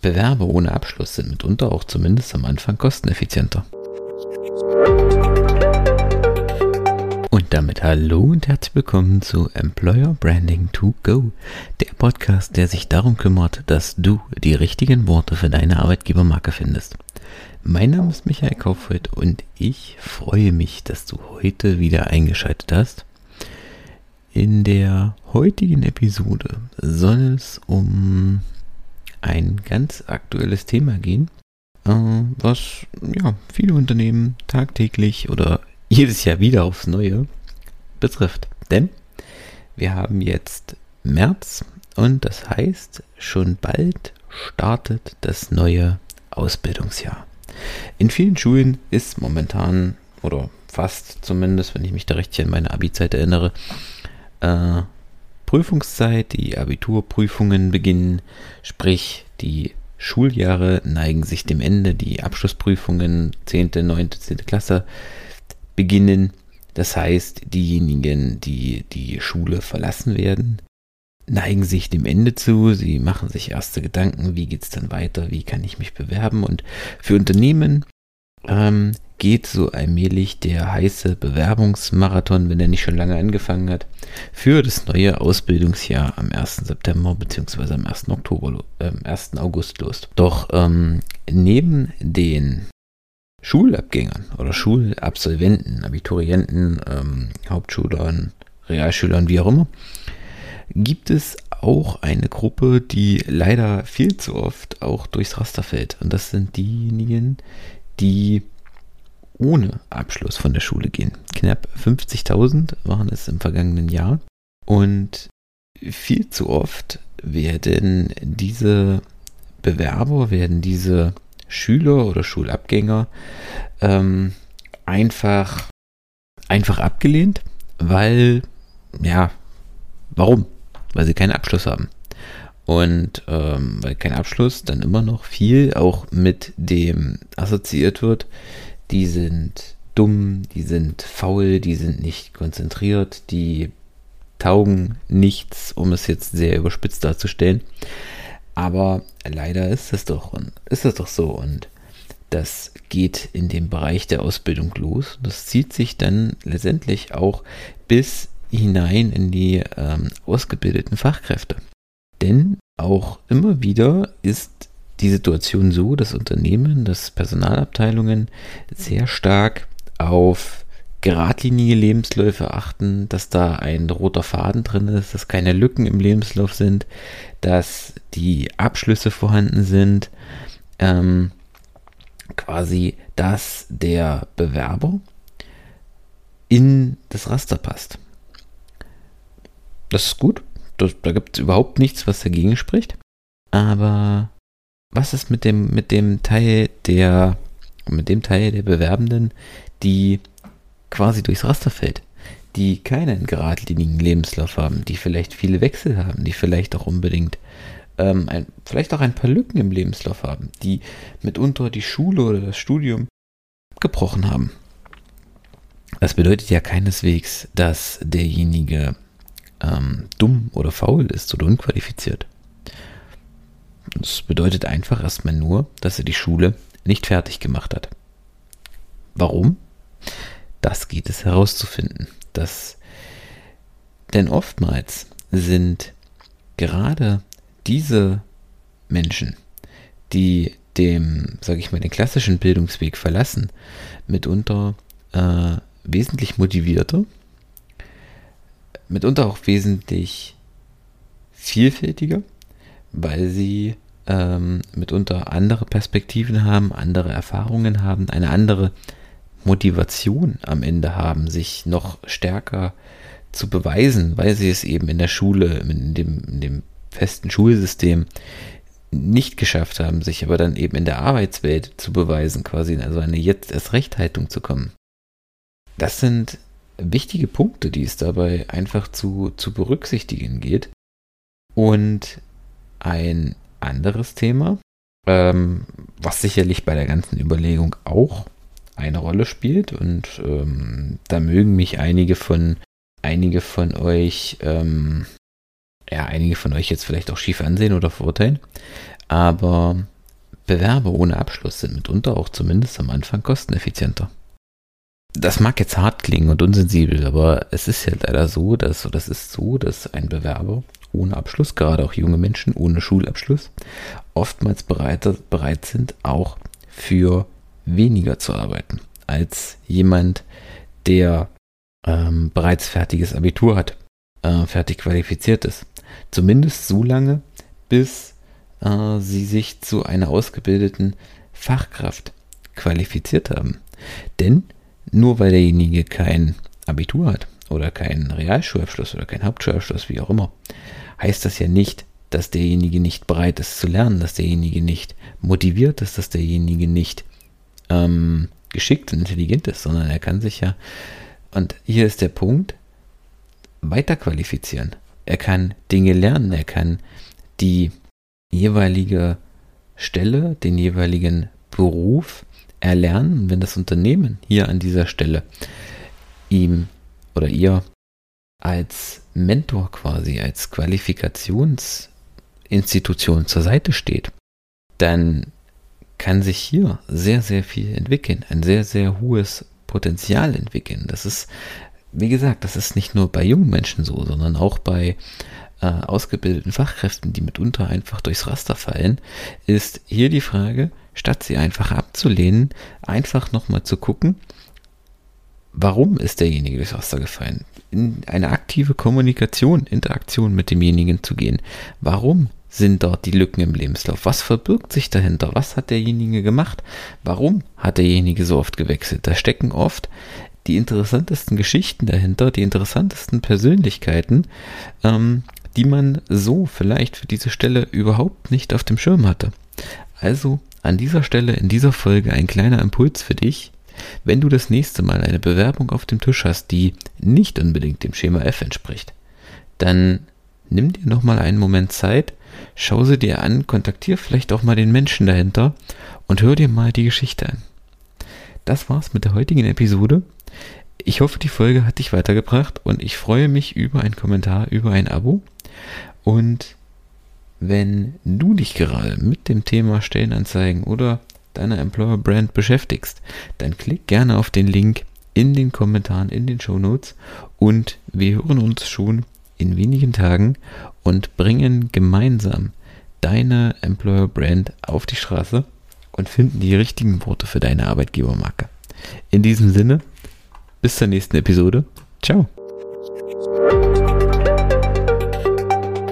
Bewerber ohne Abschluss sind mitunter auch zumindest am Anfang kosteneffizienter. Und damit hallo und herzlich willkommen zu Employer Branding to Go, der Podcast, der sich darum kümmert, dass du die richtigen Worte für deine Arbeitgebermarke findest. Mein Name ist Michael Kaufreuth und ich freue mich, dass du heute wieder eingeschaltet hast. In der heutigen Episode soll es um ein ganz aktuelles Thema gehen, äh, was ja viele Unternehmen tagtäglich oder jedes Jahr wieder aufs Neue betrifft. Denn wir haben jetzt März und das heißt, schon bald startet das neue Ausbildungsjahr. In vielen Schulen ist momentan, oder fast zumindest, wenn ich mich da richtig an meine Abi-Zeit erinnere, äh, Prüfungszeit, die Abiturprüfungen beginnen, sprich die Schuljahre neigen sich dem Ende, die Abschlussprüfungen 10., 9., 10. Klasse beginnen. Das heißt, diejenigen, die die Schule verlassen werden, neigen sich dem Ende zu. Sie machen sich erste Gedanken, wie geht es dann weiter, wie kann ich mich bewerben. Und für Unternehmen ähm, geht so allmählich der heiße Bewerbungsmarathon, wenn er nicht schon lange angefangen hat, für das neue Ausbildungsjahr am 1. September bzw. am 1. Oktober, äh, 1. August los. Doch ähm, neben den Schulabgängern oder Schulabsolventen, Abiturienten, ähm, Hauptschülern, Realschülern, wie auch immer, gibt es auch eine Gruppe, die leider viel zu oft auch durchs Raster fällt. Und das sind diejenigen, die ohne Abschluss von der Schule gehen. Knapp 50.000 waren es im vergangenen Jahr. Und viel zu oft werden diese Bewerber, werden diese Schüler oder Schulabgänger ähm, einfach, einfach abgelehnt, weil, ja, warum? Weil sie keinen Abschluss haben. Und ähm, weil kein Abschluss dann immer noch viel auch mit dem assoziiert wird, die sind dumm, die sind faul, die sind nicht konzentriert, die taugen nichts, um es jetzt sehr überspitzt darzustellen. Aber leider ist das doch, ist das doch so und das geht in dem Bereich der Ausbildung los. Das zieht sich dann letztendlich auch bis hinein in die ähm, ausgebildeten Fachkräfte. Denn auch immer wieder ist die Situation so, dass Unternehmen, dass Personalabteilungen sehr stark auf geradlinige Lebensläufe achten, dass da ein roter Faden drin ist, dass keine Lücken im Lebenslauf sind, dass die Abschlüsse vorhanden sind, ähm, quasi, dass der Bewerber in das Raster passt. Das ist gut, das, da gibt es überhaupt nichts, was dagegen spricht, aber was ist mit dem, mit dem Teil der, mit dem Teil der Bewerbenden, die quasi durchs Raster fällt, die keinen geradlinigen Lebenslauf haben, die vielleicht viele Wechsel haben, die vielleicht auch unbedingt ähm, ein, vielleicht auch ein paar Lücken im Lebenslauf haben, die mitunter die Schule oder das Studium abgebrochen haben. Das bedeutet ja keineswegs, dass derjenige ähm, dumm oder faul ist oder unqualifiziert. Das bedeutet einfach erstmal nur, dass er die Schule nicht fertig gemacht hat. Warum? Das geht es herauszufinden. Das, denn oftmals sind gerade diese Menschen, die dem, sage ich mal, den klassischen Bildungsweg verlassen, mitunter äh, wesentlich motivierter, mitunter auch wesentlich vielfältiger weil sie ähm, mitunter andere Perspektiven haben, andere Erfahrungen haben, eine andere Motivation am Ende haben, sich noch stärker zu beweisen, weil sie es eben in der Schule, in dem, in dem festen Schulsystem nicht geschafft haben, sich aber dann eben in der Arbeitswelt zu beweisen, quasi in also eine jetzt erst Rechthaltung zu kommen. Das sind wichtige Punkte, die es dabei einfach zu, zu berücksichtigen geht. Und ein anderes Thema, ähm, was sicherlich bei der ganzen Überlegung auch eine Rolle spielt und ähm, da mögen mich einige von einige von euch ähm, ja einige von euch jetzt vielleicht auch schief ansehen oder verurteilen, Aber Bewerber ohne Abschluss sind mitunter auch zumindest am Anfang kosteneffizienter. Das mag jetzt hart klingen und unsensibel, aber es ist ja leider so, dass, oder es ist so, dass ein Bewerber ohne Abschluss, gerade auch junge Menschen ohne Schulabschluss, oftmals bereit, bereit sind, auch für weniger zu arbeiten als jemand, der ähm, bereits fertiges Abitur hat, äh, fertig qualifiziert ist. Zumindest so lange, bis äh, sie sich zu einer ausgebildeten Fachkraft qualifiziert haben. Denn nur weil derjenige kein Abitur hat oder keinen Realschulabschluss oder keinen Hauptschulabschluss, wie auch immer, heißt das ja nicht, dass derjenige nicht bereit ist zu lernen, dass derjenige nicht motiviert ist, dass derjenige nicht ähm, geschickt und intelligent ist, sondern er kann sich ja, und hier ist der Punkt, weiter qualifizieren. Er kann Dinge lernen, er kann die jeweilige Stelle, den jeweiligen Beruf erlernen, wenn das Unternehmen hier an dieser Stelle ihm oder ihr als Mentor quasi, als Qualifikationsinstitution zur Seite steht, dann kann sich hier sehr, sehr viel entwickeln, ein sehr, sehr hohes Potenzial entwickeln. Das ist, wie gesagt, das ist nicht nur bei jungen Menschen so, sondern auch bei äh, ausgebildeten Fachkräften, die mitunter einfach durchs Raster fallen, ist hier die Frage, statt sie einfach abzulehnen, einfach nochmal zu gucken, warum ist derjenige durchs Raster gefallen? In eine aktive Kommunikation, Interaktion mit demjenigen zu gehen. Warum sind dort die Lücken im Lebenslauf? Was verbirgt sich dahinter? Was hat derjenige gemacht? Warum hat derjenige so oft gewechselt? Da stecken oft die interessantesten Geschichten dahinter, die interessantesten Persönlichkeiten, ähm, die man so vielleicht für diese Stelle überhaupt nicht auf dem Schirm hatte. Also an dieser Stelle in dieser Folge ein kleiner Impuls für dich. Wenn du das nächste Mal eine Bewerbung auf dem Tisch hast, die nicht unbedingt dem Schema F entspricht, dann nimm dir nochmal einen Moment Zeit, schau sie dir an, kontaktier vielleicht auch mal den Menschen dahinter und hör dir mal die Geschichte an. Das war's mit der heutigen Episode. Ich hoffe, die Folge hat dich weitergebracht und ich freue mich über einen Kommentar, über ein Abo. Und wenn du dich gerade mit dem Thema Stellenanzeigen oder deiner Employer Brand beschäftigst, dann klick gerne auf den Link in den Kommentaren, in den Show Notes und wir hören uns schon in wenigen Tagen und bringen gemeinsam deine Employer Brand auf die Straße und finden die richtigen Worte für deine Arbeitgebermarke. In diesem Sinne, bis zur nächsten Episode. Ciao.